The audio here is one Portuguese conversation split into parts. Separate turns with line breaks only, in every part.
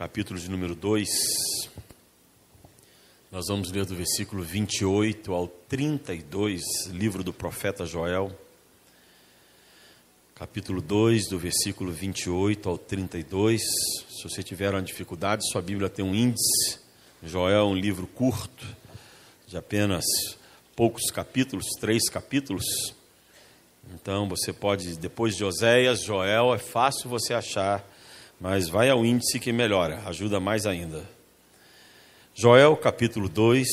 capítulo de número 2. Nós vamos ler do versículo 28 ao 32, livro do profeta Joel. Capítulo 2, do versículo 28 ao 32. Se você tiver uma dificuldade, sua Bíblia tem um índice. Joel é um livro curto, de apenas poucos capítulos, três capítulos. Então você pode, depois de Oséias, Joel, é fácil você achar, mas vai ao índice que melhora, ajuda mais ainda. Joel capítulo 2,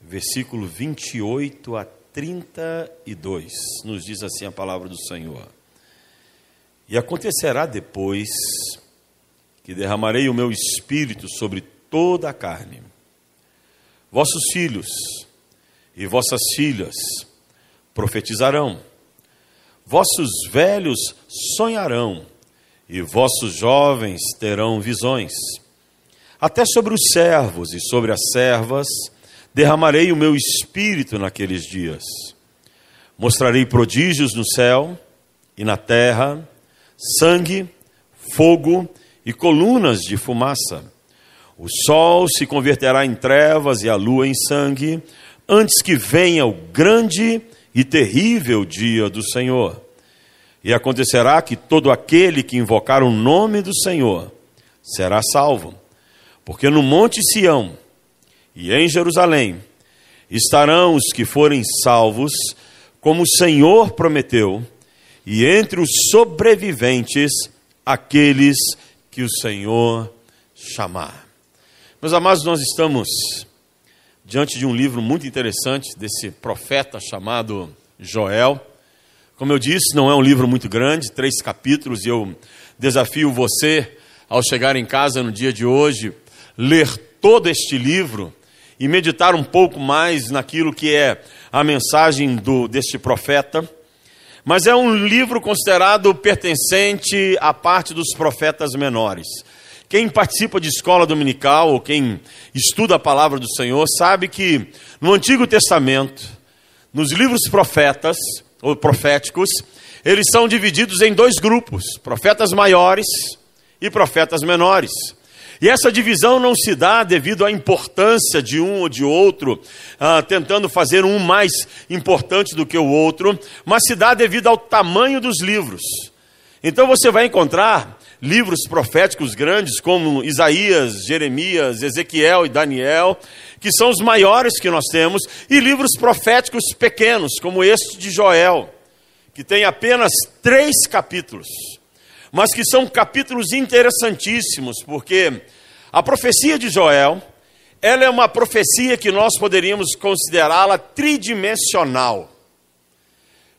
versículo 28 a 32, nos diz assim a palavra do Senhor. E acontecerá depois que derramarei o meu espírito sobre toda a carne. Vossos filhos e vossas filhas profetizarão, vossos velhos sonharão, e vossos jovens terão visões. Até sobre os servos e sobre as servas derramarei o meu espírito naqueles dias. Mostrarei prodígios no céu e na terra, sangue, fogo e colunas de fumaça. O sol se converterá em trevas e a lua em sangue, antes que venha o grande e terrível dia do Senhor. E acontecerá que todo aquele que invocar o nome do Senhor será salvo, porque no Monte Sião e em Jerusalém estarão os que forem salvos, como o Senhor prometeu, e entre os sobreviventes, aqueles que o Senhor chamar. Meus amados, nós estamos diante de um livro muito interessante desse profeta chamado Joel. Como eu disse, não é um livro muito grande, três capítulos, e eu desafio você, ao chegar em casa no dia de hoje, ler todo este livro e meditar um pouco mais naquilo que é a mensagem do, deste profeta. Mas é um livro considerado pertencente à parte dos profetas menores. Quem participa de escola dominical ou quem estuda a palavra do Senhor sabe que no Antigo Testamento, nos livros profetas ou proféticos, eles são divididos em dois grupos: profetas maiores e profetas menores. E essa divisão não se dá devido à importância de um ou de outro, ah, tentando fazer um mais importante do que o outro, mas se dá devido ao tamanho dos livros. Então você vai encontrar livros proféticos grandes como Isaías, Jeremias, Ezequiel e Daniel, que são os maiores que nós temos, e livros proféticos pequenos, como este de Joel, que tem apenas três capítulos, mas que são capítulos interessantíssimos, porque a profecia de Joel, ela é uma profecia que nós poderíamos considerá-la tridimensional.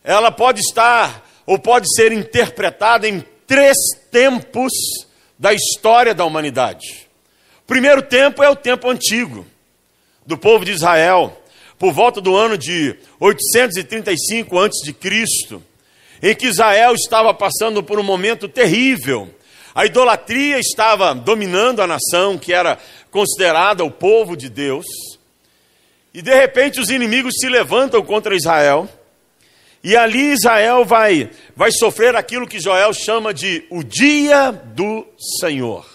Ela pode estar ou pode ser interpretada em três tempos da história da humanidade. O primeiro tempo é o tempo antigo, do povo de Israel, por volta do ano de 835 a.C., em que Israel estava passando por um momento terrível. A idolatria estava dominando a nação, que era considerada o povo de Deus. E de repente os inimigos se levantam contra Israel e ali Israel vai, vai sofrer aquilo que Joel chama de o dia do Senhor.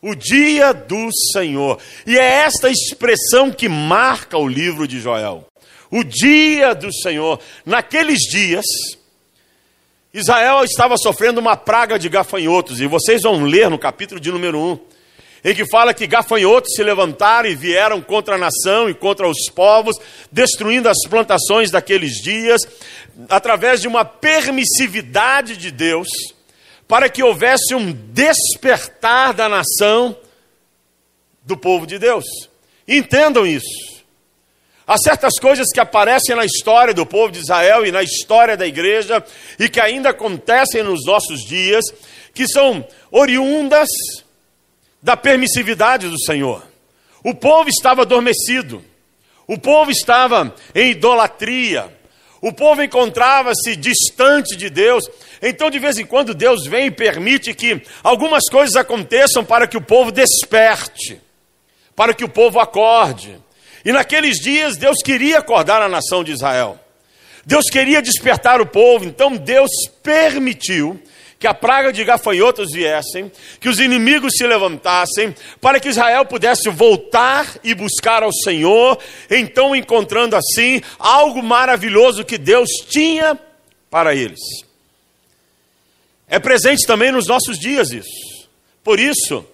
O dia do Senhor. E é esta expressão que marca o livro de Joel. O dia do Senhor. Naqueles dias, Israel estava sofrendo uma praga de gafanhotos. E vocês vão ler no capítulo de número 1 em que fala que gafanhotos se levantaram e vieram contra a nação e contra os povos, destruindo as plantações daqueles dias, através de uma permissividade de Deus, para que houvesse um despertar da nação do povo de Deus. Entendam isso. Há certas coisas que aparecem na história do povo de Israel e na história da igreja e que ainda acontecem nos nossos dias, que são oriundas da permissividade do Senhor. O povo estava adormecido, o povo estava em idolatria, o povo encontrava-se distante de Deus. Então, de vez em quando, Deus vem e permite que algumas coisas aconteçam para que o povo desperte, para que o povo acorde. E naqueles dias, Deus queria acordar a nação de Israel. Deus queria despertar o povo, então Deus permitiu que a praga de gafanhotos viessem, que os inimigos se levantassem, para que Israel pudesse voltar e buscar ao Senhor, então encontrando assim algo maravilhoso que Deus tinha para eles. É presente também nos nossos dias isso. Por isso,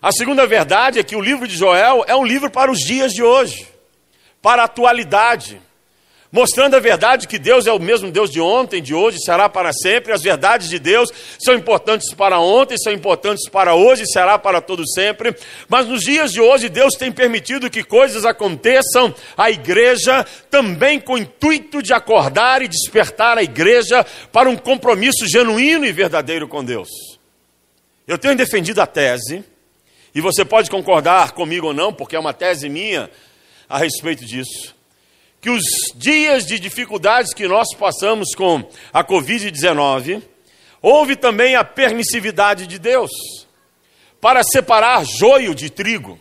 a segunda verdade é que o livro de Joel é um livro para os dias de hoje, para a atualidade mostrando a verdade que Deus é o mesmo Deus de ontem, de hoje, será para sempre. As verdades de Deus são importantes para ontem, são importantes para hoje, será para todo sempre. Mas nos dias de hoje, Deus tem permitido que coisas aconteçam à igreja, também com o intuito de acordar e despertar a igreja para um compromisso genuíno e verdadeiro com Deus. Eu tenho defendido a tese, e você pode concordar comigo ou não, porque é uma tese minha a respeito disso que os dias de dificuldades que nós passamos com a Covid-19, houve também a permissividade de Deus para separar joio de trigo,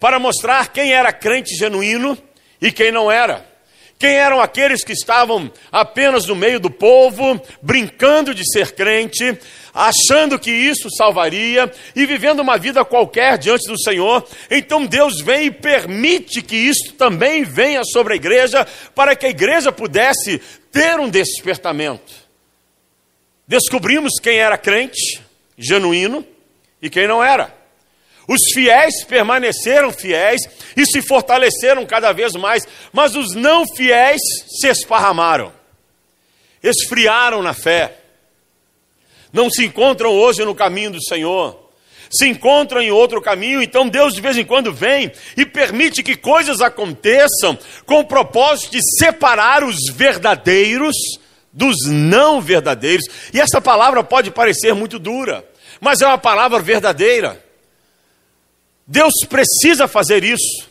para mostrar quem era crente genuíno e quem não era. Quem eram aqueles que estavam apenas no meio do povo, brincando de ser crente, achando que isso salvaria e vivendo uma vida qualquer diante do Senhor. Então Deus vem e permite que isso também venha sobre a igreja, para que a igreja pudesse ter um despertamento. Descobrimos quem era crente, genuíno, e quem não era. Os fiéis permaneceram fiéis e se fortaleceram cada vez mais, mas os não fiéis se esparramaram, esfriaram na fé, não se encontram hoje no caminho do Senhor, se encontram em outro caminho, então Deus de vez em quando vem e permite que coisas aconteçam com o propósito de separar os verdadeiros dos não verdadeiros. E essa palavra pode parecer muito dura, mas é uma palavra verdadeira. Deus precisa fazer isso,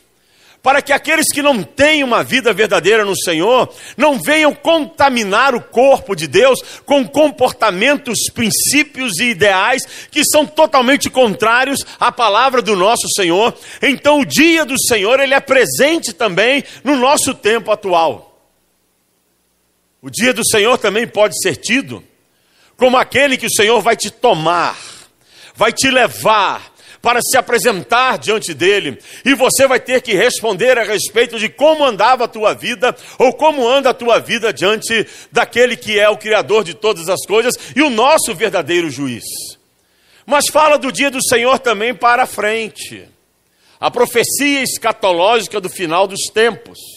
para que aqueles que não têm uma vida verdadeira no Senhor não venham contaminar o corpo de Deus com comportamentos, princípios e ideais que são totalmente contrários à palavra do nosso Senhor. Então, o dia do Senhor ele é presente também no nosso tempo atual. O dia do Senhor também pode ser tido como aquele que o Senhor vai te tomar, vai te levar para se apresentar diante dele, e você vai ter que responder a respeito de como andava a tua vida, ou como anda a tua vida diante daquele que é o Criador de todas as coisas e o nosso verdadeiro juiz. Mas fala do dia do Senhor também para frente, a profecia escatológica do final dos tempos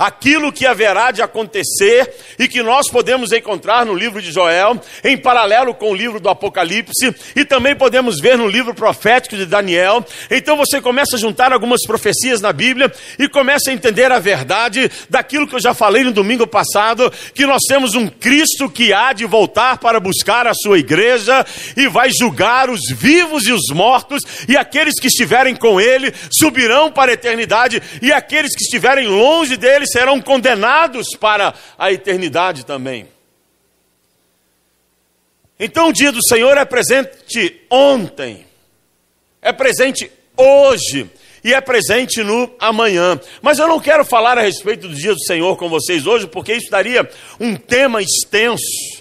aquilo que haverá de acontecer e que nós podemos encontrar no livro de Joel, em paralelo com o livro do Apocalipse, e também podemos ver no livro profético de Daniel. Então você começa a juntar algumas profecias na Bíblia e começa a entender a verdade daquilo que eu já falei no domingo passado, que nós temos um Cristo que há de voltar para buscar a sua igreja e vai julgar os vivos e os mortos, e aqueles que estiverem com ele subirão para a eternidade, e aqueles que estiverem longe serão condenados para a eternidade também. Então o dia do Senhor é presente ontem, é presente hoje e é presente no amanhã. Mas eu não quero falar a respeito do dia do Senhor com vocês hoje, porque isso daria um tema extenso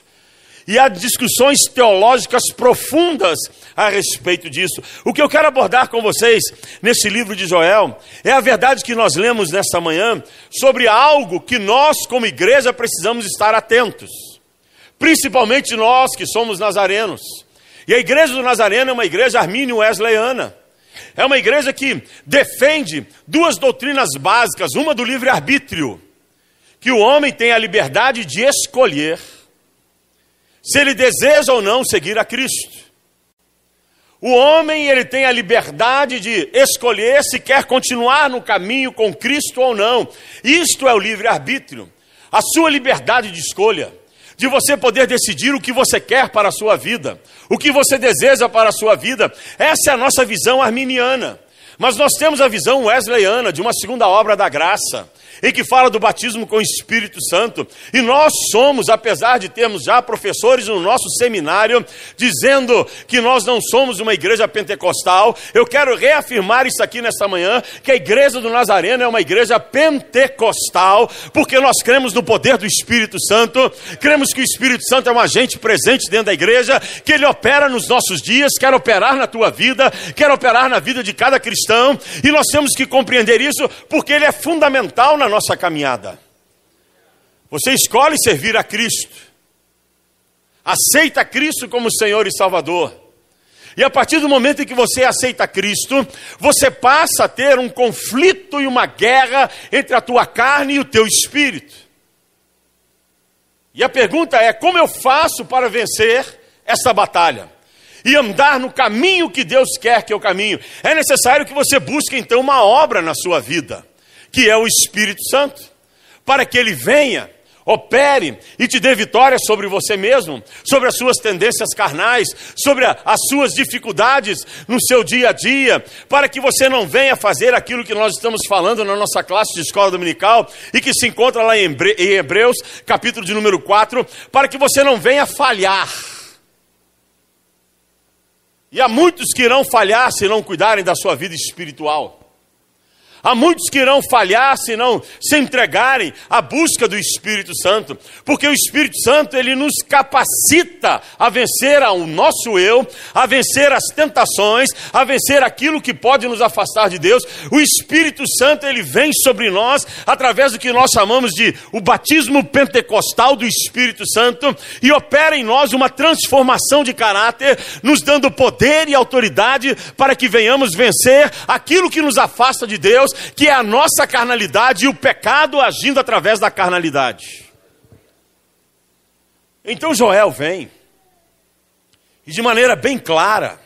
e há discussões teológicas profundas a respeito disso. O que eu quero abordar com vocês nesse livro de Joel é a verdade que nós lemos nesta manhã sobre algo que nós, como igreja, precisamos estar atentos, principalmente nós que somos nazarenos. E a igreja do Nazareno é uma igreja armínio wesleyana. É uma igreja que defende duas doutrinas básicas, uma do livre-arbítrio, que o homem tem a liberdade de escolher se ele deseja ou não seguir a Cristo. O homem ele tem a liberdade de escolher se quer continuar no caminho com Cristo ou não. Isto é o livre-arbítrio, a sua liberdade de escolha, de você poder decidir o que você quer para a sua vida, o que você deseja para a sua vida. Essa é a nossa visão arminiana. Mas nós temos a visão wesleyana de uma segunda obra da graça, em que fala do batismo com o Espírito Santo. E nós somos, apesar de termos já professores no nosso seminário dizendo que nós não somos uma igreja pentecostal, eu quero reafirmar isso aqui nesta manhã, que a igreja do Nazareno é uma igreja pentecostal, porque nós cremos no poder do Espírito Santo, cremos que o Espírito Santo é um agente presente dentro da igreja, que ele opera nos nossos dias, quer operar na tua vida, quer operar na vida de cada cristão, e nós temos que compreender isso porque ele é fundamental na nossa caminhada. Você escolhe servir a Cristo, aceita Cristo como Senhor e Salvador. E a partir do momento em que você aceita Cristo, você passa a ter um conflito e uma guerra entre a tua carne e o teu espírito. E a pergunta é: como eu faço para vencer essa batalha? E andar no caminho que Deus quer que eu caminho. É necessário que você busque então uma obra na sua vida que é o Espírito Santo, para que ele venha, opere e te dê vitória sobre você mesmo, sobre as suas tendências carnais, sobre a, as suas dificuldades no seu dia a dia, para que você não venha fazer aquilo que nós estamos falando na nossa classe de escola dominical e que se encontra lá em Hebreus, capítulo de número 4, para que você não venha falhar. E há muitos que irão falhar se não cuidarem da sua vida espiritual. Há muitos que irão falhar se não se entregarem à busca do Espírito Santo, porque o Espírito Santo ele nos capacita a vencer o nosso eu, a vencer as tentações, a vencer aquilo que pode nos afastar de Deus. O Espírito Santo ele vem sobre nós através do que nós chamamos de o batismo pentecostal do Espírito Santo e opera em nós uma transformação de caráter, nos dando poder e autoridade para que venhamos vencer aquilo que nos afasta de Deus Deus, que é a nossa carnalidade e o pecado agindo através da carnalidade. Então Joel vem, e de maneira bem clara,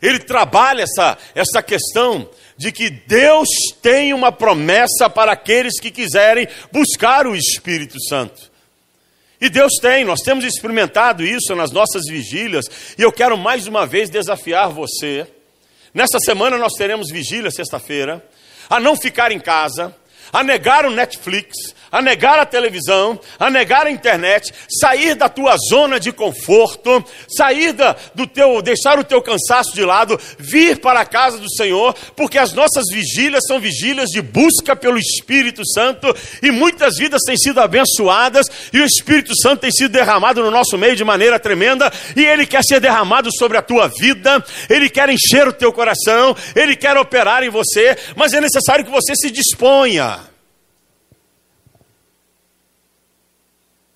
ele trabalha essa, essa questão de que Deus tem uma promessa para aqueles que quiserem buscar o Espírito Santo. E Deus tem, nós temos experimentado isso nas nossas vigílias, e eu quero mais uma vez desafiar você. Nessa semana nós teremos vigília, sexta-feira, a não ficar em casa, a negar o Netflix, a negar a televisão, a negar a internet, sair da tua zona de conforto, sair da, do teu, deixar o teu cansaço de lado, vir para a casa do Senhor, porque as nossas vigílias são vigílias de busca pelo Espírito Santo e muitas vidas têm sido abençoadas e o Espírito Santo tem sido derramado no nosso meio de maneira tremenda e ele quer ser derramado sobre a tua vida, ele quer encher o teu coração, ele quer operar em você, mas é necessário que você se disponha.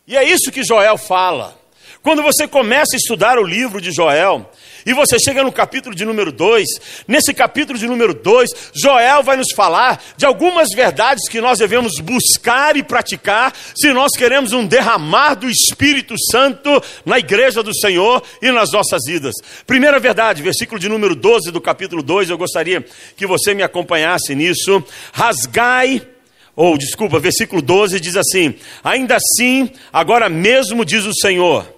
E é isso que Joel fala. Quando você começa a estudar o livro de Joel, e você chega no capítulo de número 2, nesse capítulo de número 2, Joel vai nos falar de algumas verdades que nós devemos buscar e praticar se nós queremos um derramar do Espírito Santo na igreja do Senhor e nas nossas vidas. Primeira verdade, versículo de número 12 do capítulo 2, eu gostaria que você me acompanhasse nisso. Rasgai ou desculpa, versículo 12 diz assim: Ainda assim, agora mesmo diz o Senhor: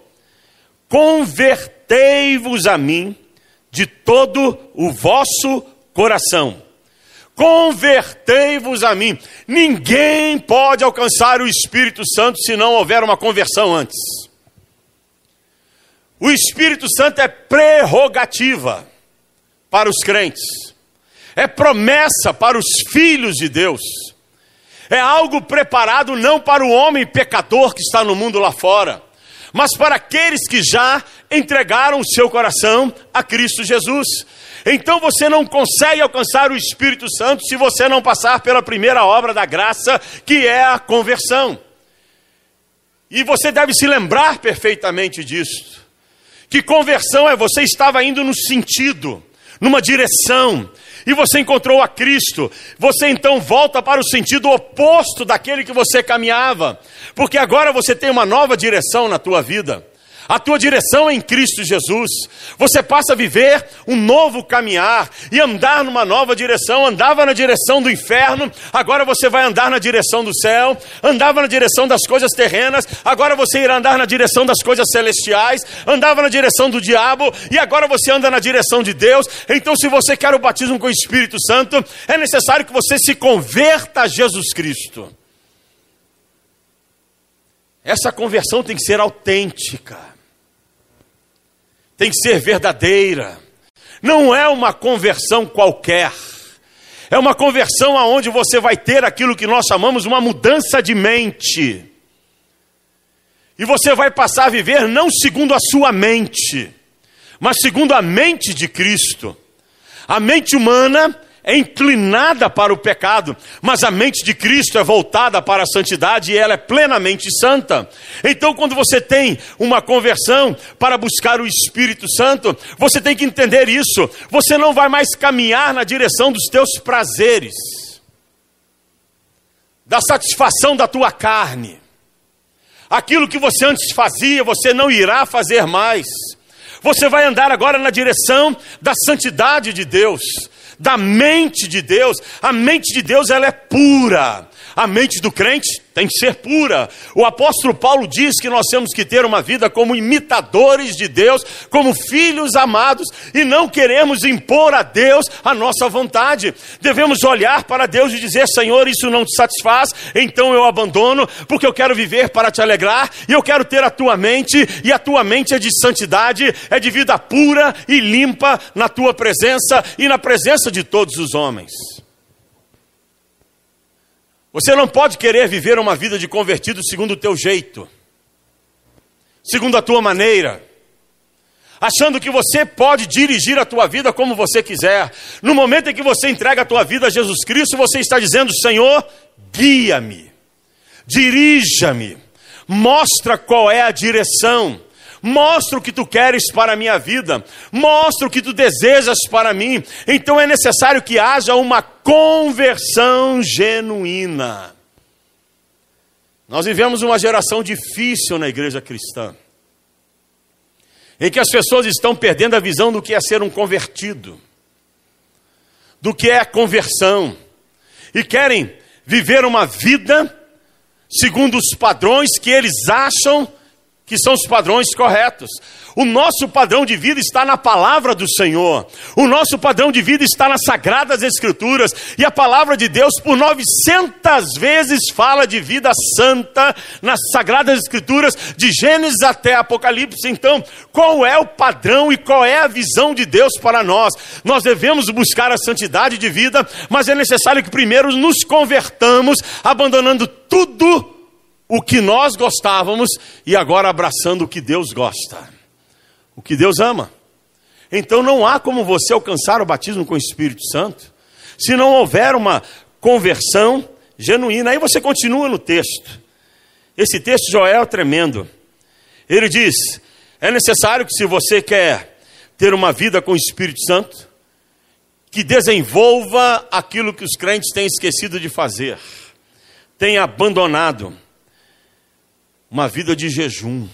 Convertei-vos a mim de todo o vosso coração. Convertei-vos a mim. Ninguém pode alcançar o Espírito Santo se não houver uma conversão antes. O Espírito Santo é prerrogativa para os crentes, é promessa para os filhos de Deus é algo preparado não para o homem pecador que está no mundo lá fora, mas para aqueles que já entregaram o seu coração a Cristo Jesus. Então você não consegue alcançar o Espírito Santo se você não passar pela primeira obra da graça, que é a conversão. E você deve se lembrar perfeitamente disso. Que conversão é você estava indo no sentido, numa direção, e você encontrou a Cristo, você então volta para o sentido oposto daquele que você caminhava, porque agora você tem uma nova direção na tua vida. A tua direção é em Cristo Jesus. Você passa a viver um novo caminhar e andar numa nova direção. Andava na direção do inferno, agora você vai andar na direção do céu. Andava na direção das coisas terrenas, agora você irá andar na direção das coisas celestiais. Andava na direção do diabo e agora você anda na direção de Deus. Então, se você quer o batismo com o Espírito Santo, é necessário que você se converta a Jesus Cristo. Essa conversão tem que ser autêntica tem que ser verdadeira. Não é uma conversão qualquer. É uma conversão aonde você vai ter aquilo que nós chamamos uma mudança de mente. E você vai passar a viver não segundo a sua mente, mas segundo a mente de Cristo. A mente humana é inclinada para o pecado, mas a mente de Cristo é voltada para a santidade e ela é plenamente santa. Então, quando você tem uma conversão para buscar o Espírito Santo, você tem que entender isso. Você não vai mais caminhar na direção dos teus prazeres, da satisfação da tua carne. Aquilo que você antes fazia, você não irá fazer mais. Você vai andar agora na direção da santidade de Deus da mente de Deus. A mente de Deus ela é pura. A mente do crente tem que ser pura. O apóstolo Paulo diz que nós temos que ter uma vida como imitadores de Deus, como filhos amados, e não queremos impor a Deus a nossa vontade. Devemos olhar para Deus e dizer: Senhor, isso não te satisfaz, então eu abandono, porque eu quero viver para te alegrar, e eu quero ter a tua mente, e a tua mente é de santidade, é de vida pura e limpa na tua presença e na presença de todos os homens. Você não pode querer viver uma vida de convertido segundo o teu jeito, segundo a tua maneira, achando que você pode dirigir a tua vida como você quiser. No momento em que você entrega a tua vida a Jesus Cristo, você está dizendo: Senhor, guia-me, dirija-me, mostra qual é a direção. Mostra o que tu queres para a minha vida, mostra o que tu desejas para mim. Então é necessário que haja uma conversão genuína. Nós vivemos uma geração difícil na igreja cristã, em que as pessoas estão perdendo a visão do que é ser um convertido, do que é a conversão, e querem viver uma vida segundo os padrões que eles acham que são os padrões corretos. O nosso padrão de vida está na palavra do Senhor. O nosso padrão de vida está nas sagradas escrituras. E a palavra de Deus, por 900 vezes, fala de vida santa nas sagradas escrituras, de Gênesis até Apocalipse. Então, qual é o padrão e qual é a visão de Deus para nós? Nós devemos buscar a santidade de vida, mas é necessário que primeiro nos convertamos, abandonando tudo o que nós gostávamos e agora abraçando o que Deus gosta, o que Deus ama. Então não há como você alcançar o batismo com o Espírito Santo se não houver uma conversão genuína. Aí você continua no texto. Esse texto Joel é tremendo. Ele diz: é necessário que se você quer ter uma vida com o Espírito Santo, que desenvolva aquilo que os crentes têm esquecido de fazer, têm abandonado uma vida de jejum.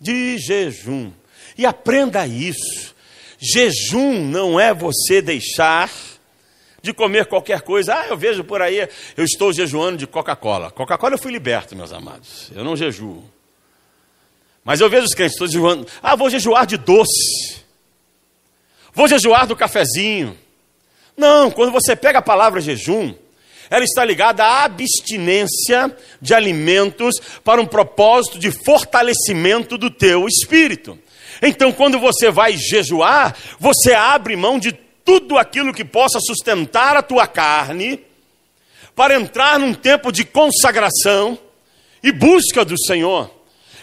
De jejum. E aprenda isso. Jejum não é você deixar de comer qualquer coisa. Ah, eu vejo por aí, eu estou jejuando de Coca-Cola. Coca-Cola eu fui liberto, meus amados. Eu não jejuo. Mas eu vejo os crentes, estou jejuando. Ah, vou jejuar de doce. Vou jejuar do cafezinho. Não, quando você pega a palavra jejum, ela está ligada à abstinência de alimentos para um propósito de fortalecimento do teu espírito. Então, quando você vai jejuar, você abre mão de tudo aquilo que possa sustentar a tua carne, para entrar num tempo de consagração e busca do Senhor.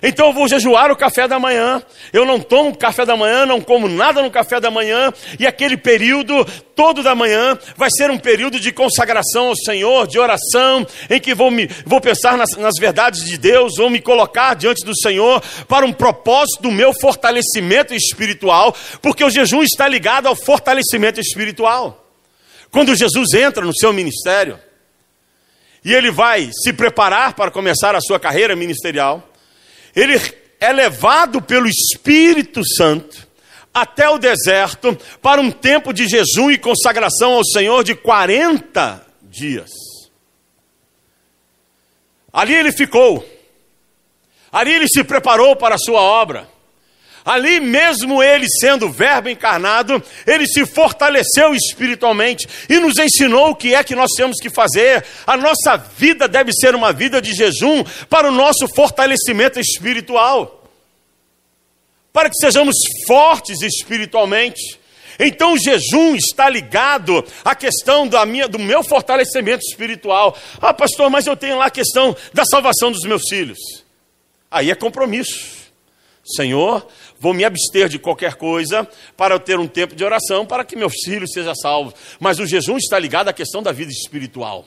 Então eu vou jejuar o café da manhã. Eu não tomo café da manhã, não como nada no café da manhã. E aquele período todo da manhã vai ser um período de consagração ao Senhor, de oração, em que vou, me, vou pensar nas, nas verdades de Deus, vou me colocar diante do Senhor para um propósito do meu fortalecimento espiritual, porque o jejum está ligado ao fortalecimento espiritual. Quando Jesus entra no seu ministério, e ele vai se preparar para começar a sua carreira ministerial, ele é levado pelo Espírito Santo até o deserto para um tempo de jejum e consagração ao Senhor de 40 dias. Ali ele ficou, ali ele se preparou para a sua obra. Ali, mesmo ele sendo Verbo encarnado, ele se fortaleceu espiritualmente e nos ensinou o que é que nós temos que fazer. A nossa vida deve ser uma vida de jejum para o nosso fortalecimento espiritual, para que sejamos fortes espiritualmente. Então o jejum está ligado à questão da minha, do meu fortalecimento espiritual. Ah, pastor, mas eu tenho lá a questão da salvação dos meus filhos. Aí é compromisso. Senhor, vou me abster de qualquer coisa para eu ter um tempo de oração para que meus filhos sejam salvos. Mas o jejum está ligado à questão da vida espiritual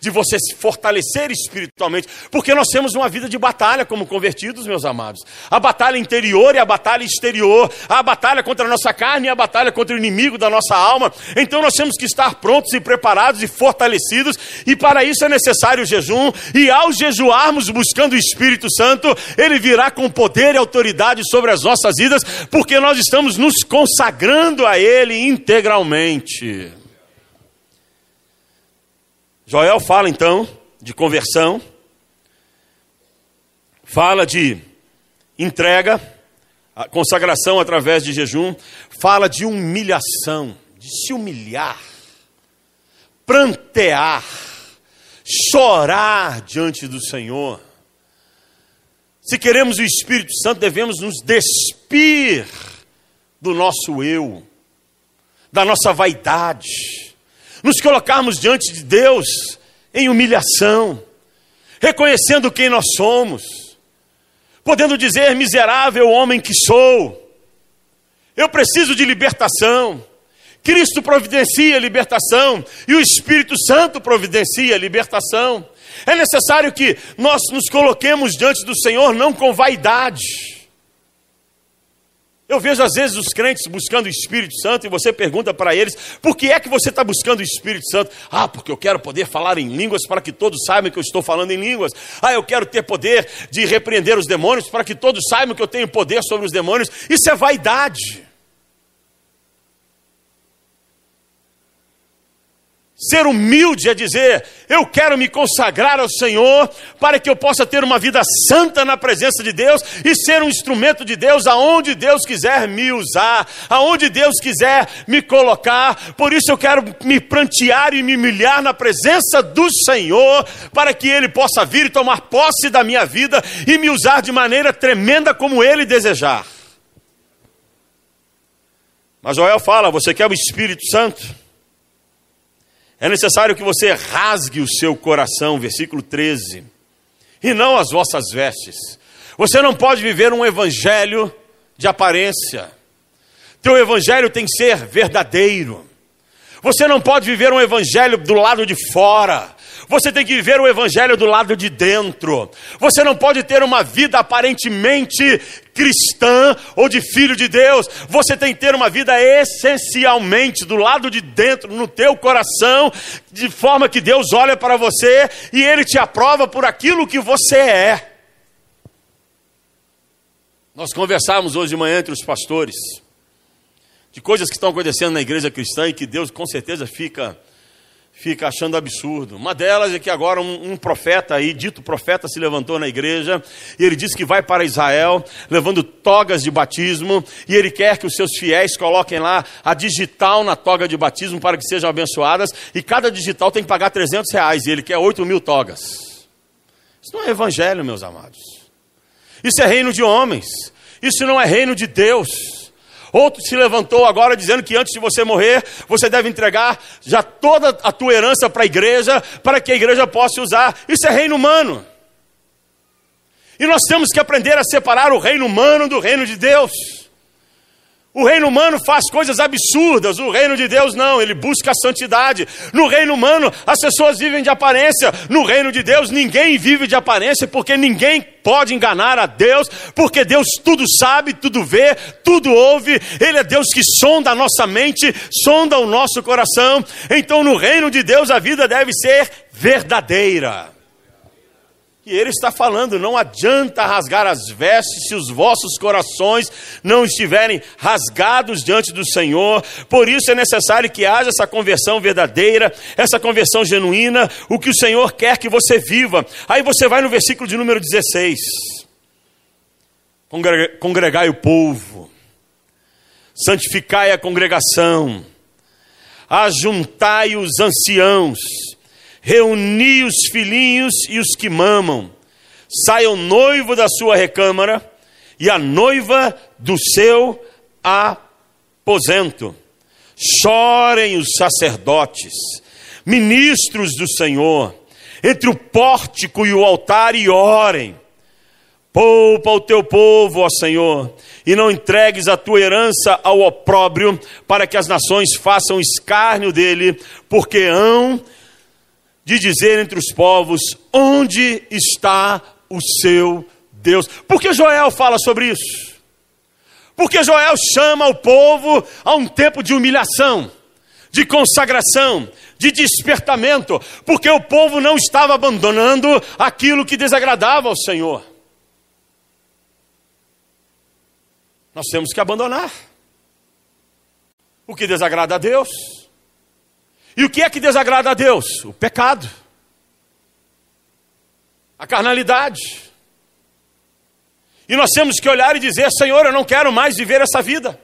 de você se fortalecer espiritualmente, porque nós temos uma vida de batalha como convertidos, meus amados. A batalha interior e a batalha exterior, a batalha contra a nossa carne e a batalha contra o inimigo da nossa alma. Então nós temos que estar prontos e preparados e fortalecidos, e para isso é necessário o jejum, e ao jejuarmos buscando o Espírito Santo, ele virá com poder e autoridade sobre as nossas vidas, porque nós estamos nos consagrando a ele integralmente. Joel fala então de conversão, fala de entrega, consagração através de jejum, fala de humilhação, de se humilhar, prantear, chorar diante do Senhor. Se queremos o Espírito Santo, devemos nos despir do nosso eu, da nossa vaidade nos colocarmos diante de Deus em humilhação, reconhecendo quem nós somos, podendo dizer: miserável homem que sou, eu preciso de libertação. Cristo providencia libertação e o Espírito Santo providencia libertação. É necessário que nós nos coloquemos diante do Senhor não com vaidade, eu vejo às vezes os crentes buscando o Espírito Santo e você pergunta para eles: por que é que você está buscando o Espírito Santo? Ah, porque eu quero poder falar em línguas para que todos saibam que eu estou falando em línguas. Ah, eu quero ter poder de repreender os demônios para que todos saibam que eu tenho poder sobre os demônios. Isso é vaidade. Ser humilde é dizer: eu quero me consagrar ao Senhor para que eu possa ter uma vida santa na presença de Deus e ser um instrumento de Deus aonde Deus quiser me usar, aonde Deus quiser me colocar. Por isso eu quero me prantear e me humilhar na presença do Senhor para que Ele possa vir e tomar posse da minha vida e me usar de maneira tremenda como Ele desejar. Mas Joel fala: você quer o Espírito Santo? É necessário que você rasgue o seu coração, versículo 13, e não as vossas vestes. Você não pode viver um evangelho de aparência. Teu evangelho tem que ser verdadeiro. Você não pode viver um evangelho do lado de fora. Você tem que viver o evangelho do lado de dentro. Você não pode ter uma vida aparentemente cristã ou de filho de Deus. Você tem que ter uma vida essencialmente do lado de dentro, no teu coração, de forma que Deus olha para você e ele te aprova por aquilo que você é. Nós conversávamos hoje de manhã entre os pastores de coisas que estão acontecendo na igreja cristã e que Deus com certeza fica fica achando absurdo. Uma delas é que agora um, um, profeta aí, dito profeta, se levantou na igreja e ele disse que vai para Israel levando togas de batismo e ele quer que os seus fiéis coloquem lá a digital na toga de batismo para que sejam abençoadas e cada digital tem que pagar 300 reais e ele quer 8 mil togas. Isso não é evangelho, meus amados. Isso é reino de homens. Isso não é reino de Deus. Outro se levantou agora dizendo que antes de você morrer, você deve entregar já toda a tua herança para a igreja, para que a igreja possa usar. Isso é reino humano. E nós temos que aprender a separar o reino humano do reino de Deus. O reino humano faz coisas absurdas, o reino de Deus não, ele busca a santidade. No reino humano, as pessoas vivem de aparência, no reino de Deus, ninguém vive de aparência, porque ninguém pode enganar a Deus, porque Deus tudo sabe, tudo vê, tudo ouve, Ele é Deus que sonda a nossa mente, sonda o nosso coração. Então, no reino de Deus, a vida deve ser verdadeira. E ele está falando: não adianta rasgar as vestes se os vossos corações não estiverem rasgados diante do Senhor. Por isso é necessário que haja essa conversão verdadeira, essa conversão genuína, o que o Senhor quer que você viva. Aí você vai no versículo de número 16: Congregai o povo, santificai a congregação, ajuntai os anciãos reuni os filhinhos e os que mamam, saia o noivo da sua recâmara e a noiva do seu aposento. Chorem os sacerdotes, ministros do Senhor, entre o pórtico e o altar e orem. Poupa o teu povo, ó Senhor, e não entregues a tua herança ao opróbrio, para que as nações façam escárnio dele, porque hão de dizer entre os povos: onde está o seu Deus? Por que Joel fala sobre isso? Porque Joel chama o povo a um tempo de humilhação, de consagração, de despertamento, porque o povo não estava abandonando aquilo que desagradava ao Senhor. Nós temos que abandonar o que desagrada a Deus e o que é que desagrada a Deus? O pecado, a carnalidade. E nós temos que olhar e dizer: Senhor, eu não quero mais viver essa vida,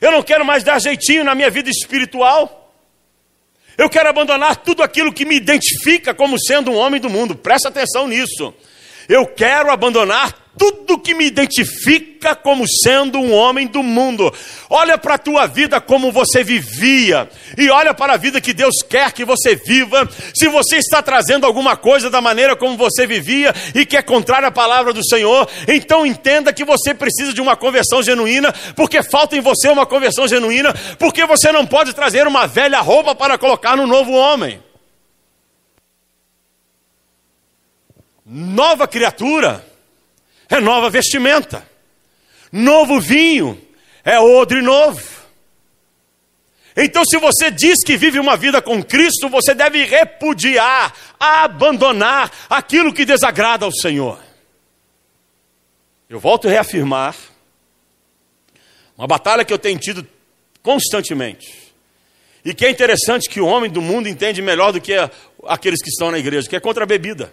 eu não quero mais dar jeitinho na minha vida espiritual. Eu quero abandonar tudo aquilo que me identifica como sendo um homem do mundo. Presta atenção nisso. Eu quero abandonar tudo que me identifica como sendo um homem do mundo. Olha para a tua vida como você vivia e olha para a vida que Deus quer que você viva. Se você está trazendo alguma coisa da maneira como você vivia e que é contrária à palavra do Senhor, então entenda que você precisa de uma conversão genuína, porque falta em você uma conversão genuína, porque você não pode trazer uma velha roupa para colocar no novo homem. Nova criatura é nova vestimenta. Novo vinho é odre novo. Então, se você diz que vive uma vida com Cristo, você deve repudiar, abandonar aquilo que desagrada ao Senhor. Eu volto a reafirmar uma batalha que eu tenho tido constantemente. E que é interessante que o homem do mundo entende melhor do que aqueles que estão na igreja, que é contra a bebida.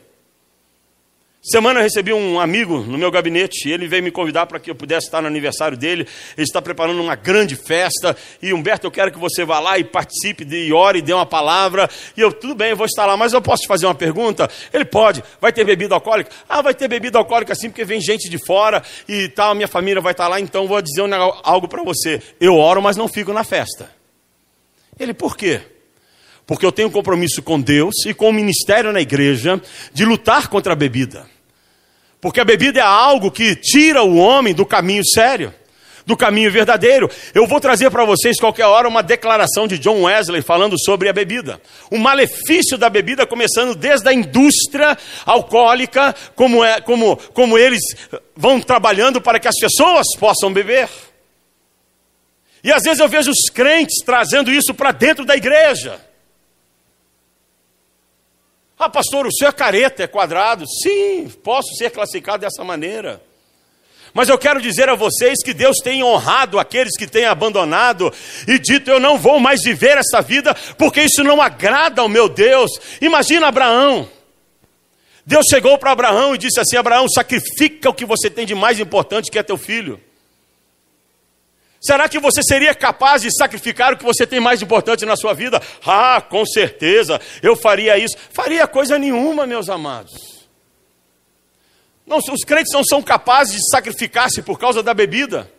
Semana eu recebi um amigo no meu gabinete ele veio me convidar para que eu pudesse estar no aniversário dele. Ele está preparando uma grande festa e Humberto, eu quero que você vá lá e participe, de, e ore, e dê uma palavra. E eu, tudo bem, eu vou estar lá, mas eu posso te fazer uma pergunta? Ele pode. Vai ter bebida alcoólica? Ah, vai ter bebida alcoólica sim, porque vem gente de fora e tal, minha família vai estar lá, então vou dizer algo para você. Eu oro, mas não fico na festa. Ele, por quê? Porque eu tenho um compromisso com Deus e com o ministério na igreja de lutar contra a bebida. Porque a bebida é algo que tira o homem do caminho sério, do caminho verdadeiro. Eu vou trazer para vocês qualquer hora uma declaração de John Wesley falando sobre a bebida. O malefício da bebida começando desde a indústria alcoólica, como, é, como, como eles vão trabalhando para que as pessoas possam beber. E às vezes eu vejo os crentes trazendo isso para dentro da igreja. Ah, pastor, o senhor é careta, é quadrado. Sim, posso ser classificado dessa maneira. Mas eu quero dizer a vocês que Deus tem honrado aqueles que têm abandonado e dito: Eu não vou mais viver essa vida, porque isso não agrada ao meu Deus. Imagina Abraão. Deus chegou para Abraão e disse assim: Abraão, sacrifica o que você tem de mais importante, que é teu filho. Será que você seria capaz de sacrificar o que você tem mais importante na sua vida? Ah, com certeza, eu faria isso. Faria coisa nenhuma, meus amados. Não, os crentes não são capazes de sacrificar-se por causa da bebida,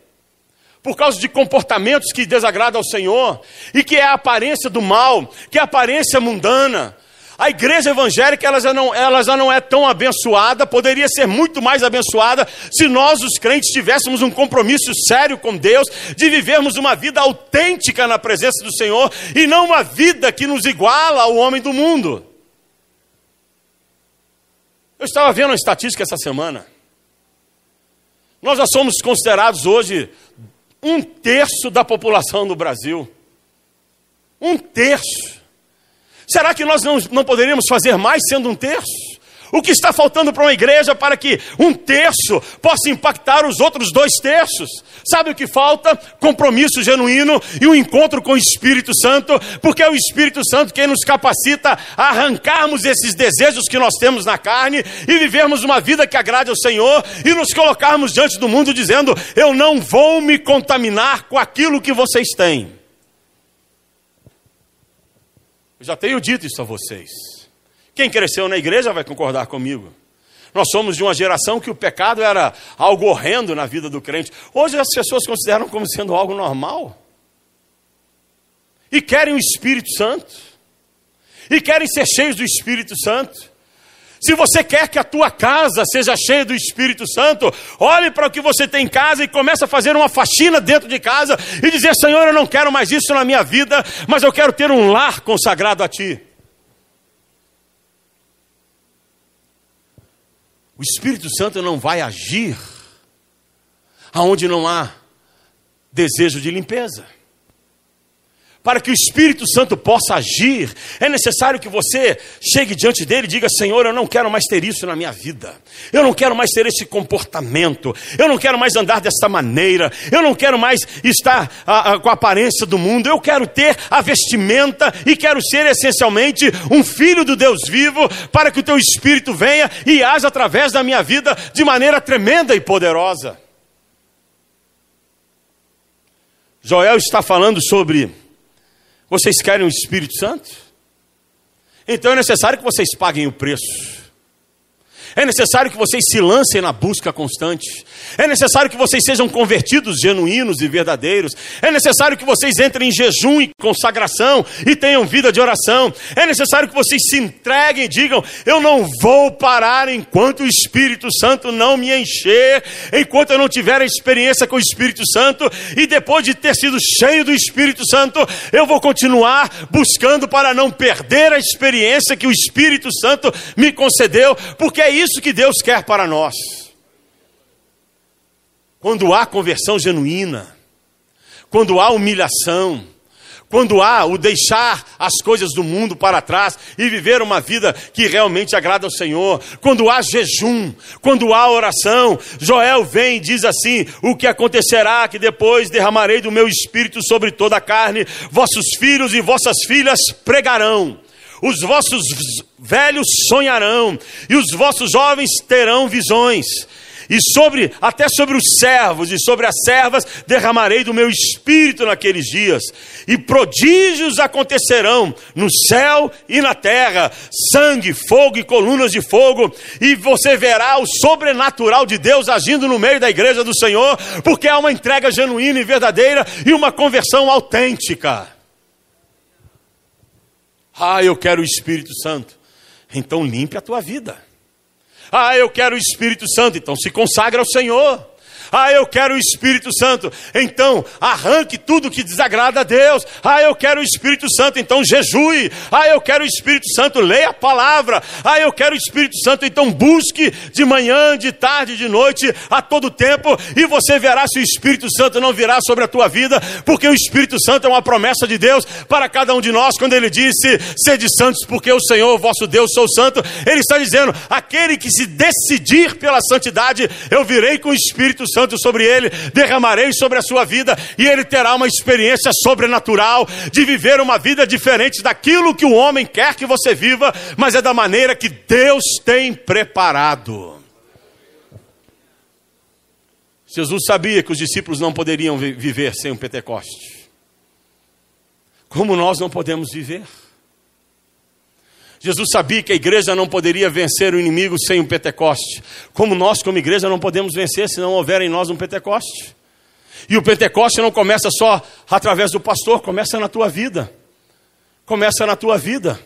por causa de comportamentos que desagradam ao Senhor, e que é a aparência do mal, que é a aparência mundana, a igreja evangélica ela já, não, ela já não é tão abençoada, poderia ser muito mais abençoada se nós, os crentes, tivéssemos um compromisso sério com Deus, de vivermos uma vida autêntica na presença do Senhor e não uma vida que nos iguala ao homem do mundo. Eu estava vendo uma estatística essa semana. Nós já somos considerados hoje um terço da população do Brasil. Um terço. Será que nós não, não poderíamos fazer mais sendo um terço? O que está faltando para uma igreja para que um terço possa impactar os outros dois terços? Sabe o que falta? Compromisso genuíno e um encontro com o Espírito Santo, porque é o Espírito Santo quem nos capacita a arrancarmos esses desejos que nós temos na carne e vivermos uma vida que agrade ao Senhor e nos colocarmos diante do mundo dizendo: Eu não vou me contaminar com aquilo que vocês têm. Eu já tenho dito isso a vocês. Quem cresceu na igreja vai concordar comigo. Nós somos de uma geração que o pecado era algo horrendo na vida do crente. Hoje as pessoas consideram como sendo algo normal. E querem o Espírito Santo. E querem ser cheios do Espírito Santo. Se você quer que a tua casa seja cheia do Espírito Santo, olhe para o que você tem em casa e comece a fazer uma faxina dentro de casa e dizer: Senhor, eu não quero mais isso na minha vida, mas eu quero ter um lar consagrado a Ti. O Espírito Santo não vai agir aonde não há desejo de limpeza. Para que o Espírito Santo possa agir, é necessário que você chegue diante dele e diga: Senhor, eu não quero mais ter isso na minha vida, eu não quero mais ter esse comportamento, eu não quero mais andar desta maneira, eu não quero mais estar a, a, com a aparência do mundo, eu quero ter a vestimenta e quero ser essencialmente um filho do Deus vivo, para que o teu Espírito venha e haja através da minha vida de maneira tremenda e poderosa. Joel está falando sobre vocês querem o Espírito Santo? Então é necessário que vocês paguem o preço. É necessário que vocês se lancem na busca constante. É necessário que vocês sejam convertidos genuínos e verdadeiros. É necessário que vocês entrem em jejum e consagração e tenham vida de oração. É necessário que vocês se entreguem e digam: Eu não vou parar enquanto o Espírito Santo não me encher, enquanto eu não tiver a experiência com o Espírito Santo. E depois de ter sido cheio do Espírito Santo, eu vou continuar buscando para não perder a experiência que o Espírito Santo me concedeu, porque é isso isso que Deus quer para nós. Quando há conversão genuína, quando há humilhação, quando há o deixar as coisas do mundo para trás e viver uma vida que realmente agrada ao Senhor, quando há jejum, quando há oração, Joel vem e diz assim: O que acontecerá que depois derramarei do meu espírito sobre toda a carne, vossos filhos e vossas filhas pregarão os vossos velhos sonharão, e os vossos jovens terão visões. E sobre, até sobre os servos e sobre as servas, derramarei do meu espírito naqueles dias, e prodígios acontecerão no céu e na terra, sangue, fogo e colunas de fogo, e você verá o sobrenatural de Deus agindo no meio da igreja do Senhor, porque há uma entrega genuína e verdadeira e uma conversão autêntica. Ah, eu quero o Espírito Santo. Então limpe a tua vida. Ah, eu quero o Espírito Santo. Então se consagra ao Senhor. Ah, eu quero o Espírito Santo. Então, arranque tudo que desagrada a Deus. Ah, eu quero o Espírito Santo. Então, jejue. Ah, eu quero o Espírito Santo. Leia a palavra. Ah, eu quero o Espírito Santo. Então, busque de manhã, de tarde, de noite, a todo tempo. E você verá se o Espírito Santo não virá sobre a tua vida. Porque o Espírito Santo é uma promessa de Deus para cada um de nós. Quando ele disse: Sede santos, porque o Senhor, vosso Deus, sou santo. Ele está dizendo: aquele que se decidir pela santidade, eu virei com o Espírito Santo Santo sobre ele, derramarei sobre a sua vida, e ele terá uma experiência sobrenatural de viver uma vida diferente daquilo que o homem quer que você viva, mas é da maneira que Deus tem preparado. Jesus sabia que os discípulos não poderiam viver sem o Pentecoste. Como nós não podemos viver? Jesus sabia que a igreja não poderia vencer o inimigo sem um Pentecoste. Como nós, como igreja, não podemos vencer se não houver em nós um Pentecoste. E o Pentecoste não começa só através do pastor, começa na tua vida. Começa na tua vida.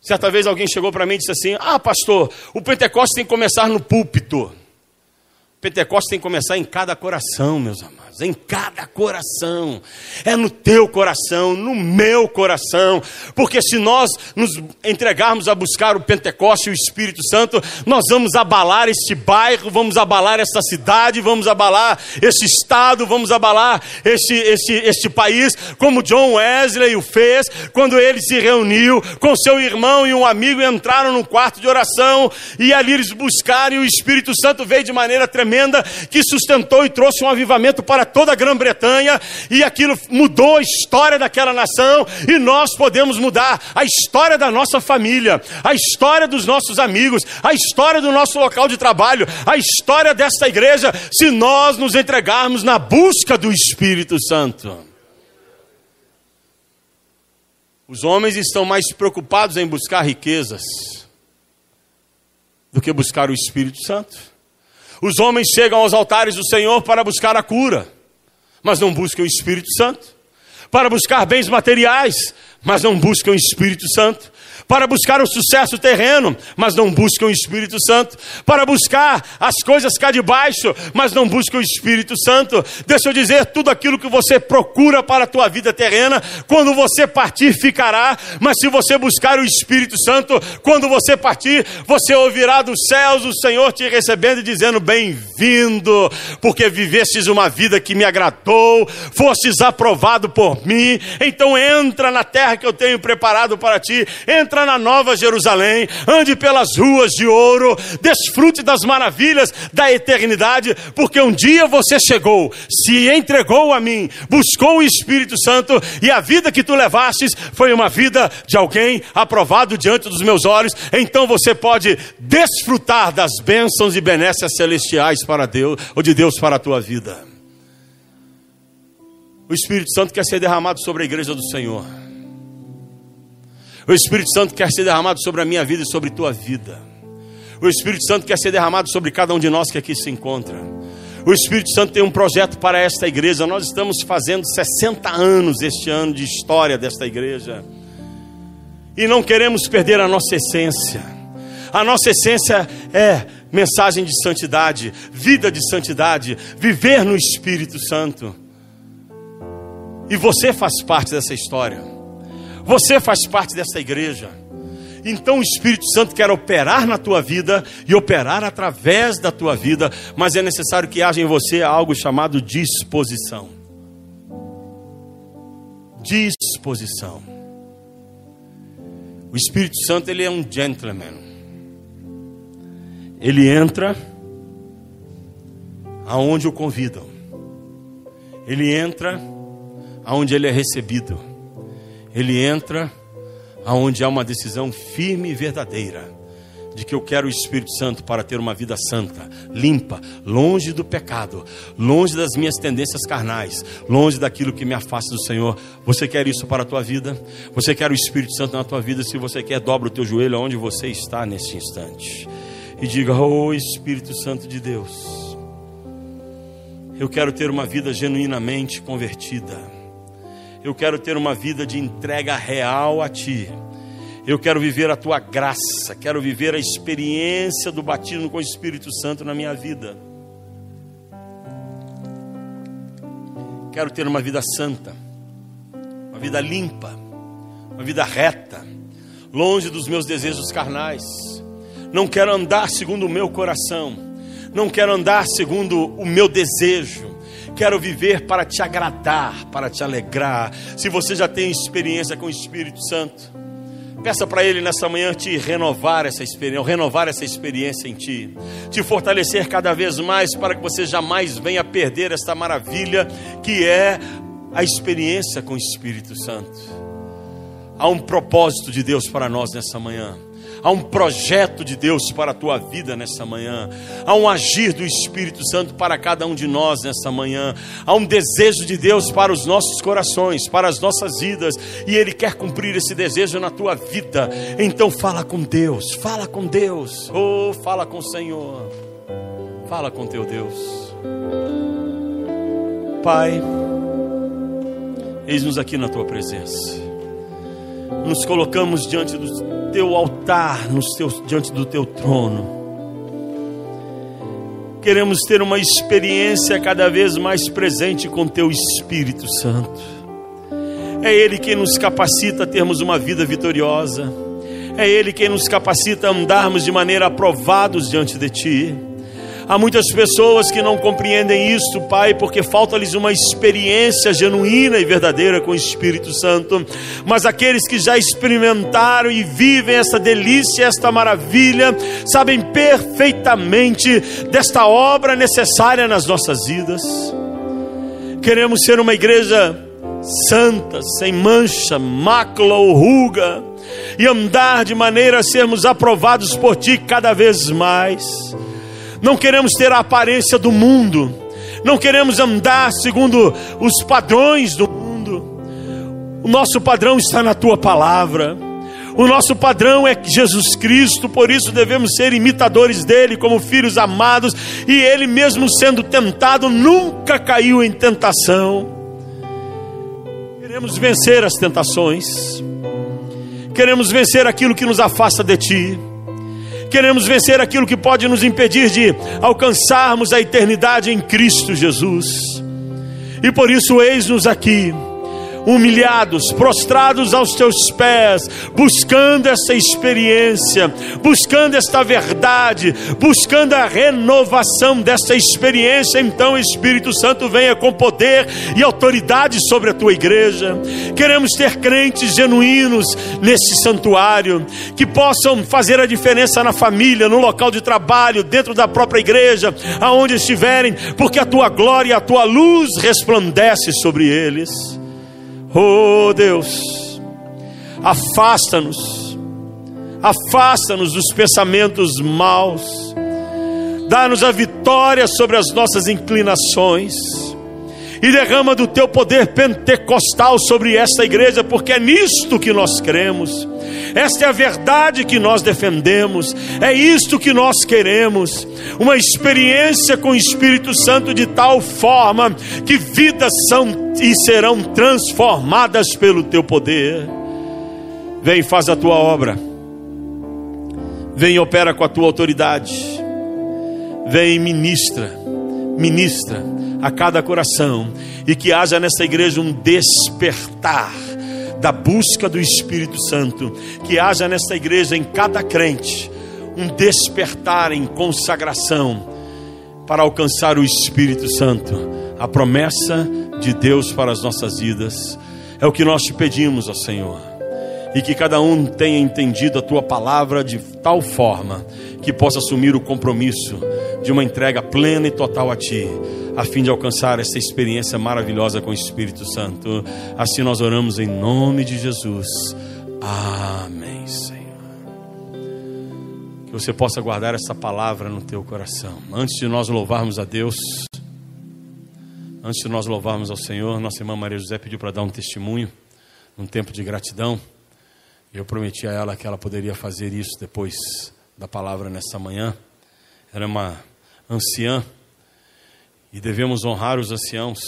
Certa vez alguém chegou para mim e disse assim: Ah, pastor, o Pentecoste tem que começar no púlpito. O Pentecoste tem que começar em cada coração, meus amados. Em cada coração. É no teu coração, no meu coração. Porque se nós nos entregarmos a buscar o Pentecoste e o Espírito Santo, nós vamos abalar este bairro, vamos abalar esta cidade, vamos abalar este estado, vamos abalar este, este, este país, como John Wesley o fez, quando ele se reuniu com seu irmão e um amigo entraram no quarto de oração, e ali eles buscaram, e o Espírito Santo veio de maneira tremenda, que sustentou e trouxe um avivamento para toda a Grã-Bretanha, e aquilo mudou a história daquela nação, e nós podemos mudar a história da nossa família, a história dos nossos amigos, a história do nosso local de trabalho, a história desta igreja, se nós nos entregarmos na busca do Espírito Santo. Os homens estão mais preocupados em buscar riquezas do que buscar o Espírito Santo. Os homens chegam aos altares do Senhor para buscar a cura, mas não buscam o Espírito Santo. Para buscar bens materiais, mas não buscam o Espírito Santo para buscar o sucesso terreno, mas não buscam o Espírito Santo, para buscar as coisas cá de baixo, mas não buscam o Espírito Santo. Deixa eu dizer, tudo aquilo que você procura para a tua vida terrena, quando você partir ficará, mas se você buscar o Espírito Santo, quando você partir, você ouvirá dos céus o Senhor te recebendo e dizendo: Bem-vindo, porque vivestes uma vida que me agradou, fostes aprovado por mim, então entra na terra que eu tenho preparado para ti, entra entra na nova Jerusalém, ande pelas ruas de ouro, desfrute das maravilhas da eternidade, porque um dia você chegou, se entregou a mim, buscou o Espírito Santo e a vida que tu levastes foi uma vida de alguém aprovado diante dos meus olhos, então você pode desfrutar das bênçãos e benécias celestiais para Deus, ou de Deus para a tua vida. O Espírito Santo quer ser derramado sobre a igreja do Senhor. O Espírito Santo quer ser derramado sobre a minha vida e sobre a tua vida. O Espírito Santo quer ser derramado sobre cada um de nós que aqui se encontra. O Espírito Santo tem um projeto para esta igreja. Nós estamos fazendo 60 anos este ano de história desta igreja. E não queremos perder a nossa essência. A nossa essência é mensagem de santidade, vida de santidade, viver no Espírito Santo. E você faz parte dessa história. Você faz parte dessa igreja. Então o Espírito Santo quer operar na tua vida e operar através da tua vida, mas é necessário que haja em você algo chamado disposição. Disposição. O Espírito Santo ele é um gentleman. Ele entra aonde o convidam. Ele entra aonde ele é recebido ele entra aonde há uma decisão firme e verdadeira de que eu quero o Espírito Santo para ter uma vida santa, limpa, longe do pecado, longe das minhas tendências carnais, longe daquilo que me afasta do Senhor. Você quer isso para a tua vida? Você quer o Espírito Santo na tua vida? Se você quer, dobra o teu joelho onde você está neste instante e diga: Oh Espírito Santo de Deus, eu quero ter uma vida genuinamente convertida. Eu quero ter uma vida de entrega real a Ti. Eu quero viver a Tua graça. Quero viver a experiência do batismo com o Espírito Santo na minha vida. Quero ter uma vida santa, uma vida limpa, uma vida reta, longe dos meus desejos carnais. Não quero andar segundo o meu coração, não quero andar segundo o meu desejo Quero viver para te agradar, para te alegrar. Se você já tem experiência com o Espírito Santo, peça para Ele nessa manhã te renovar essa experiência, renovar essa experiência em ti, te fortalecer cada vez mais para que você jamais venha perder esta maravilha que é a experiência com o Espírito Santo. Há um propósito de Deus para nós nessa manhã. Há um projeto de Deus para a tua vida nessa manhã. Há um agir do Espírito Santo para cada um de nós nessa manhã. Há um desejo de Deus para os nossos corações, para as nossas vidas. E Ele quer cumprir esse desejo na tua vida. Então fala com Deus, fala com Deus. Oh, fala com o Senhor. Fala com teu Deus. Pai, eis-nos aqui na tua presença. Nos colocamos diante do teu altar, no teu, diante do teu trono. Queremos ter uma experiência cada vez mais presente com Teu Espírito Santo. É Ele quem nos capacita a termos uma vida vitoriosa. É Ele quem nos capacita a andarmos de maneira aprovados diante de Ti. Há muitas pessoas que não compreendem isso, Pai, porque falta-lhes uma experiência genuína e verdadeira com o Espírito Santo. Mas aqueles que já experimentaram e vivem essa delícia, esta maravilha, sabem perfeitamente desta obra necessária nas nossas vidas. Queremos ser uma igreja santa, sem mancha, mácula ou ruga, e andar de maneira a sermos aprovados por Ti cada vez mais não queremos ter a aparência do mundo, não queremos andar segundo os padrões do mundo. O nosso padrão está na tua palavra. O nosso padrão é Jesus Cristo, por isso devemos ser imitadores dele como filhos amados, e ele mesmo sendo tentado nunca caiu em tentação. Queremos vencer as tentações. Queremos vencer aquilo que nos afasta de ti. Queremos vencer aquilo que pode nos impedir de alcançarmos a eternidade em Cristo Jesus. E por isso, eis-nos aqui humilhados, prostrados aos teus pés, buscando essa experiência, buscando esta verdade, buscando a renovação dessa experiência. Então, Espírito Santo, venha com poder e autoridade sobre a tua igreja. Queremos ter crentes genuínos nesse santuário, que possam fazer a diferença na família, no local de trabalho, dentro da própria igreja, aonde estiverem, porque a tua glória a tua luz resplandece sobre eles. Oh Deus, afasta-nos, afasta-nos dos pensamentos maus, dá-nos a vitória sobre as nossas inclinações e derrama do teu poder pentecostal sobre esta igreja, porque é nisto que nós cremos. Esta é a verdade que nós defendemos, é isto que nós queremos. Uma experiência com o Espírito Santo de tal forma que vidas são e serão transformadas pelo teu poder. Vem, faz a tua obra. Vem, opera com a tua autoridade. Vem, ministra, ministra a cada coração e que haja nessa igreja um despertar da busca do Espírito Santo, que haja nessa igreja em cada crente um despertar em consagração para alcançar o Espírito Santo, a promessa de Deus para as nossas vidas. É o que nós te pedimos, ó Senhor. E que cada um tenha entendido a tua palavra de tal forma que possa assumir o compromisso de uma entrega plena e total a ti a fim de alcançar essa experiência maravilhosa com o Espírito Santo. Assim nós oramos em nome de Jesus. Amém, Senhor. Que você possa guardar essa palavra no teu coração. Antes de nós louvarmos a Deus, antes de nós louvarmos ao Senhor, nossa irmã Maria José pediu para dar um testemunho, num tempo de gratidão. Eu prometi a ela que ela poderia fazer isso depois da palavra nessa manhã. Era uma anciã e devemos honrar os anciãos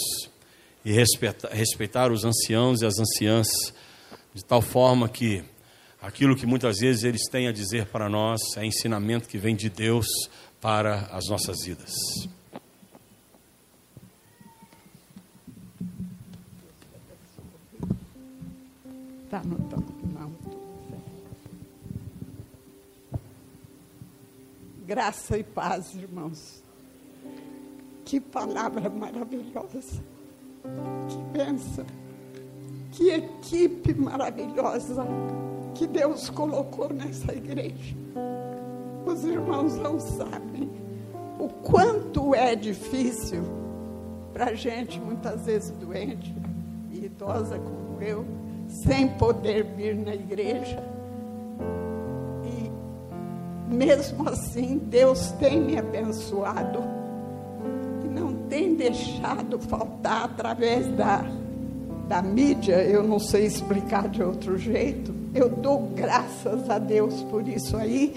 e respeitar, respeitar os anciãos e as anciãs, de tal forma que aquilo que muitas vezes eles têm a dizer para nós é ensinamento que vem de Deus para as nossas vidas.
Tá, não, não. Graça e paz, irmãos. Que palavra maravilhosa. Que bênção. Que equipe maravilhosa que Deus colocou nessa igreja. Os irmãos não sabem o quanto é difícil para gente, muitas vezes doente e idosa como eu, sem poder vir na igreja. E mesmo assim, Deus tem me abençoado tem deixado faltar através da, da mídia, eu não sei explicar de outro jeito. Eu dou graças a Deus por isso aí,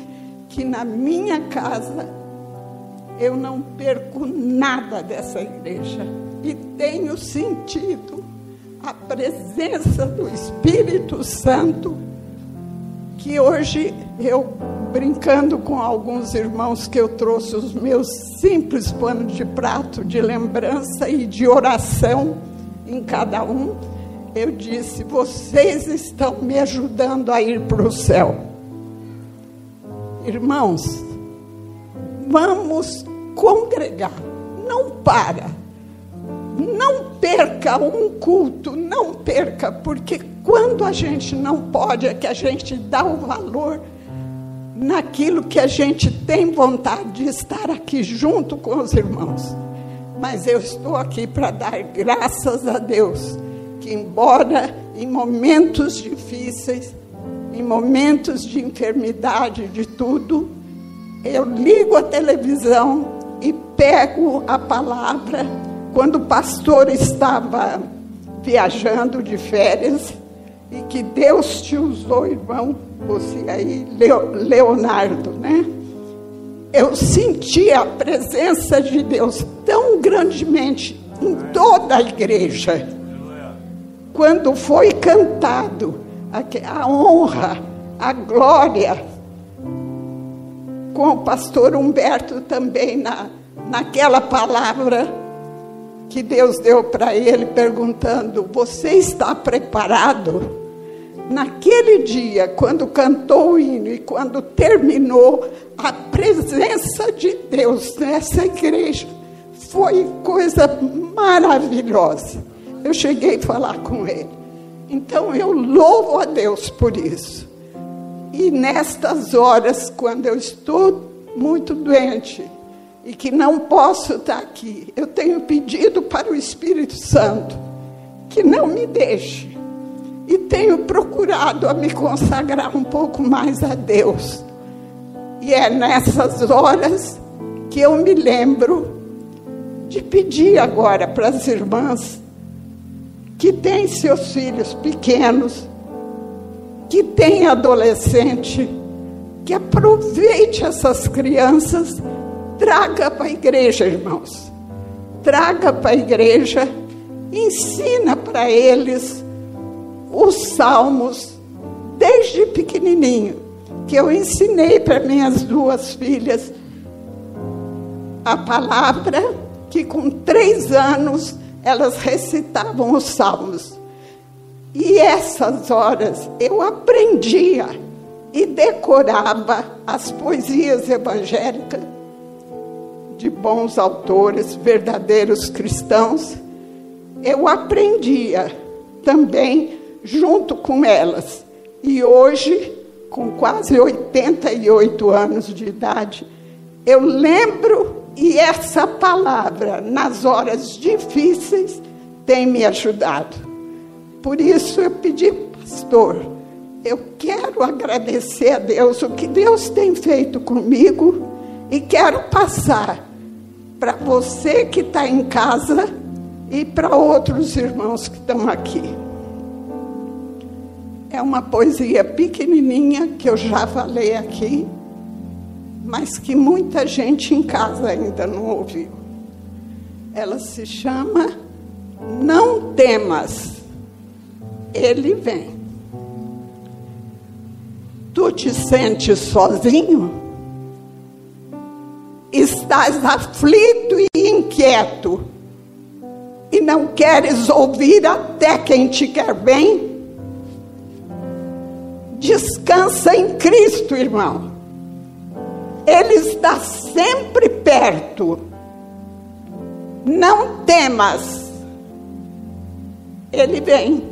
que na minha casa eu não perco nada dessa igreja e tenho sentido a presença do Espírito Santo que hoje eu brincando com alguns irmãos que eu trouxe os meus simples panos de prato de lembrança e de oração em cada um, eu disse: vocês estão me ajudando a ir para o céu. Irmãos, vamos congregar, não para, não perca um culto, não perca, porque quando a gente não pode, é que a gente dá o valor naquilo que a gente tem vontade de estar aqui junto com os irmãos. Mas eu estou aqui para dar graças a Deus, que embora em momentos difíceis, em momentos de enfermidade, de tudo, eu ligo a televisão e pego a palavra. Quando o pastor estava viajando de férias, e que Deus te usou, irmão, você aí, Leonardo, né? Eu senti a presença de Deus tão grandemente em toda a igreja. Quando foi cantado a honra, a glória, com o pastor Humberto também na, naquela palavra que Deus deu para ele, perguntando: Você está preparado? Naquele dia, quando cantou o hino e quando terminou, a presença de Deus nessa igreja foi coisa maravilhosa. Eu cheguei a falar com ele. Então eu louvo a Deus por isso. E nestas horas, quando eu estou muito doente e que não posso estar aqui, eu tenho pedido para o Espírito Santo que não me deixe e tenho procurado a me consagrar um pouco mais a Deus. E é nessas horas que eu me lembro de pedir agora para as irmãs que têm seus filhos pequenos, que têm adolescente, que aproveite essas crianças, traga para a igreja, irmãos. Traga para a igreja, ensina para eles os salmos desde pequenininho, que eu ensinei para minhas duas filhas a palavra que com três anos elas recitavam os salmos. E essas horas eu aprendia e decorava as poesias evangélicas de bons autores, verdadeiros cristãos. Eu aprendia também junto com elas. E hoje, com quase 88 anos de idade, eu lembro e essa palavra, nas horas difíceis, tem me ajudado. Por isso eu pedi, pastor, eu quero agradecer a Deus o que Deus tem feito comigo e quero passar para você que está em casa e para outros irmãos que estão aqui. É uma poesia pequenininha que eu já falei aqui, mas que muita gente em casa ainda não ouviu. Ela se chama Não Temas, Ele Vem. Tu te sentes sozinho? Estás aflito e inquieto e não queres ouvir até quem te quer bem? Descansa em Cristo, irmão. Ele está sempre perto. Não temas. Ele vem.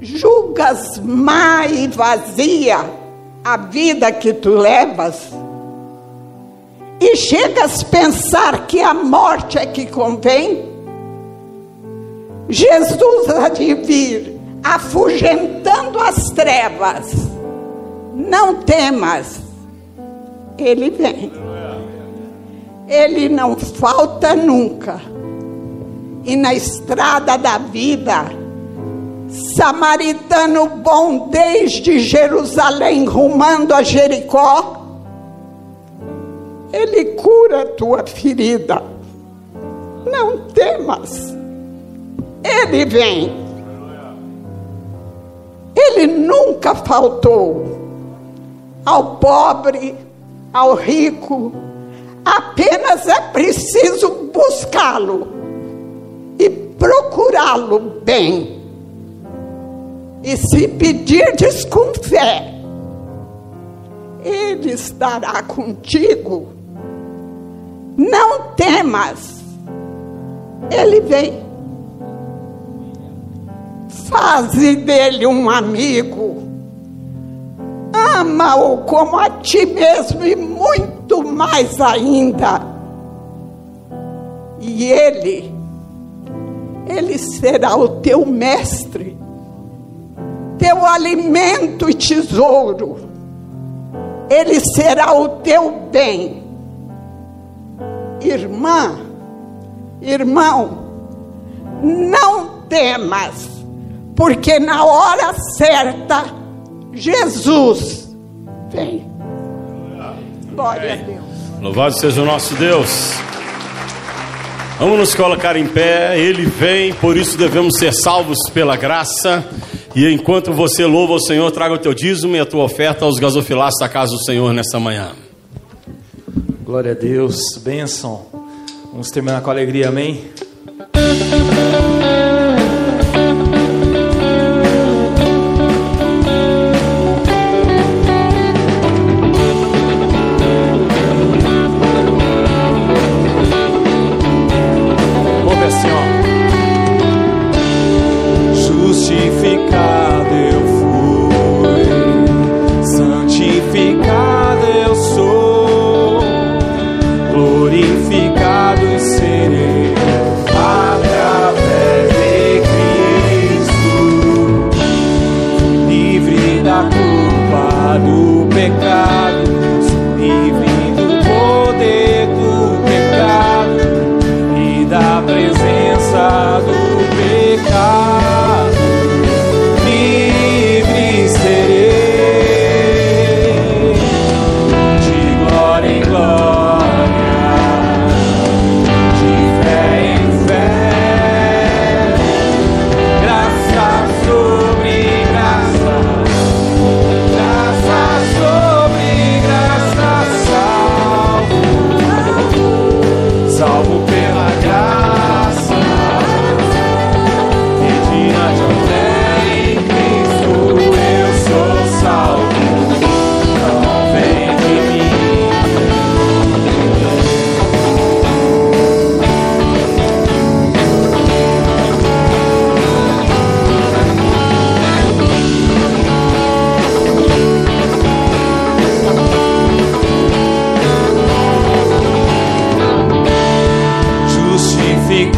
Julgas má e vazia a vida que tu levas e chegas a pensar que a morte é que convém? Jesus há de vir afugentando as trevas. Não temas, ele vem. Ele não falta nunca. E na estrada da vida, samaritano bom desde Jerusalém rumando a Jericó, ele cura a tua ferida. Não temas, ele vem. Ele nunca faltou ao pobre, ao rico. Apenas é preciso buscá-lo e procurá-lo bem. E se pedirdes com fé, Ele estará contigo. Não temas, Ele vem. Faze dele um amigo. Ama-o como a ti mesmo e muito mais ainda. E ele, ele será o teu mestre, teu alimento e tesouro. Ele será o teu bem. Irmã, irmão, não temas porque na hora certa Jesus vem. Glória a Deus.
Louvado seja o nosso Deus. Vamos nos colocar em pé, Ele vem, por isso devemos ser salvos pela graça. E enquanto você louva o Senhor, traga o teu dízimo e a tua oferta aos gasofilados da casa do Senhor nessa manhã.
Glória a Deus, bênção. Vamos terminar com alegria, amém?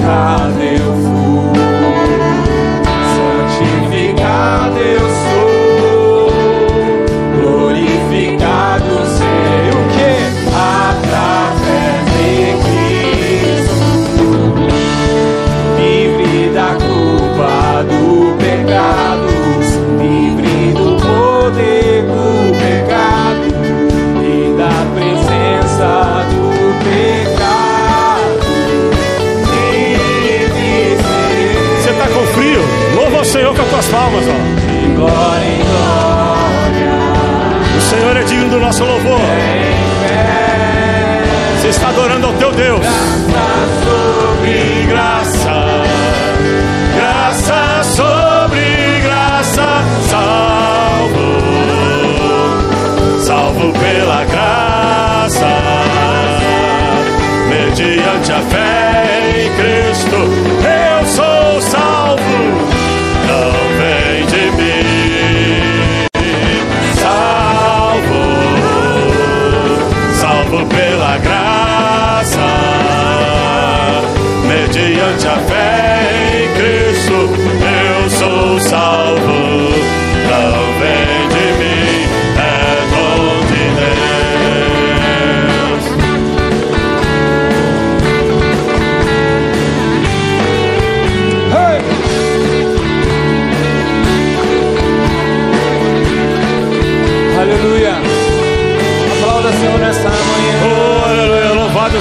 buscar.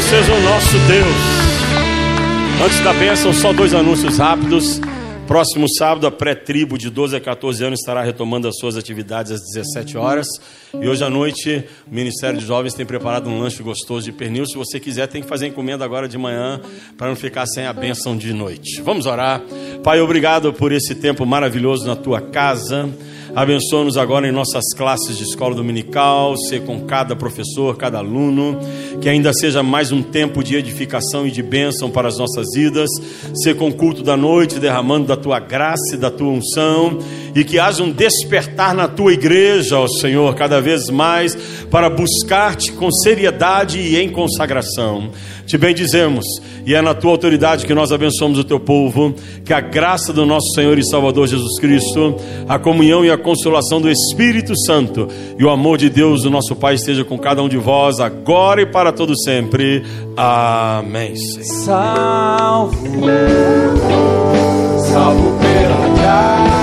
Seja o nosso Deus. Antes da bênção, só dois anúncios rápidos. Próximo sábado, a pré-tribo de 12 a 14 anos estará retomando as suas atividades às 17 horas. E hoje à noite, o Ministério de Jovens tem preparado um lanche gostoso de pernil. Se você quiser, tem que fazer encomenda agora de manhã para não ficar sem a bênção de noite. Vamos orar. Pai, obrigado por esse tempo maravilhoso na tua casa. Abençoa-nos agora em nossas classes de escola dominical, ser com cada professor, cada aluno, que ainda seja mais um tempo de edificação e de bênção para as nossas vidas, ser com o culto da noite, derramando da tua graça e da tua unção, e que haja um despertar na tua igreja, ó Senhor, cada vez mais, para buscar-te com seriedade e em consagração. Te bendizemos e é na tua autoridade que nós abençoamos o teu povo. Que a graça do nosso Senhor e Salvador Jesus Cristo, a comunhão e a consolação do Espírito Santo e o amor de Deus, o nosso Pai, esteja com cada um de vós, agora e para todo sempre. Amém.
Salvo, salvo pela graça.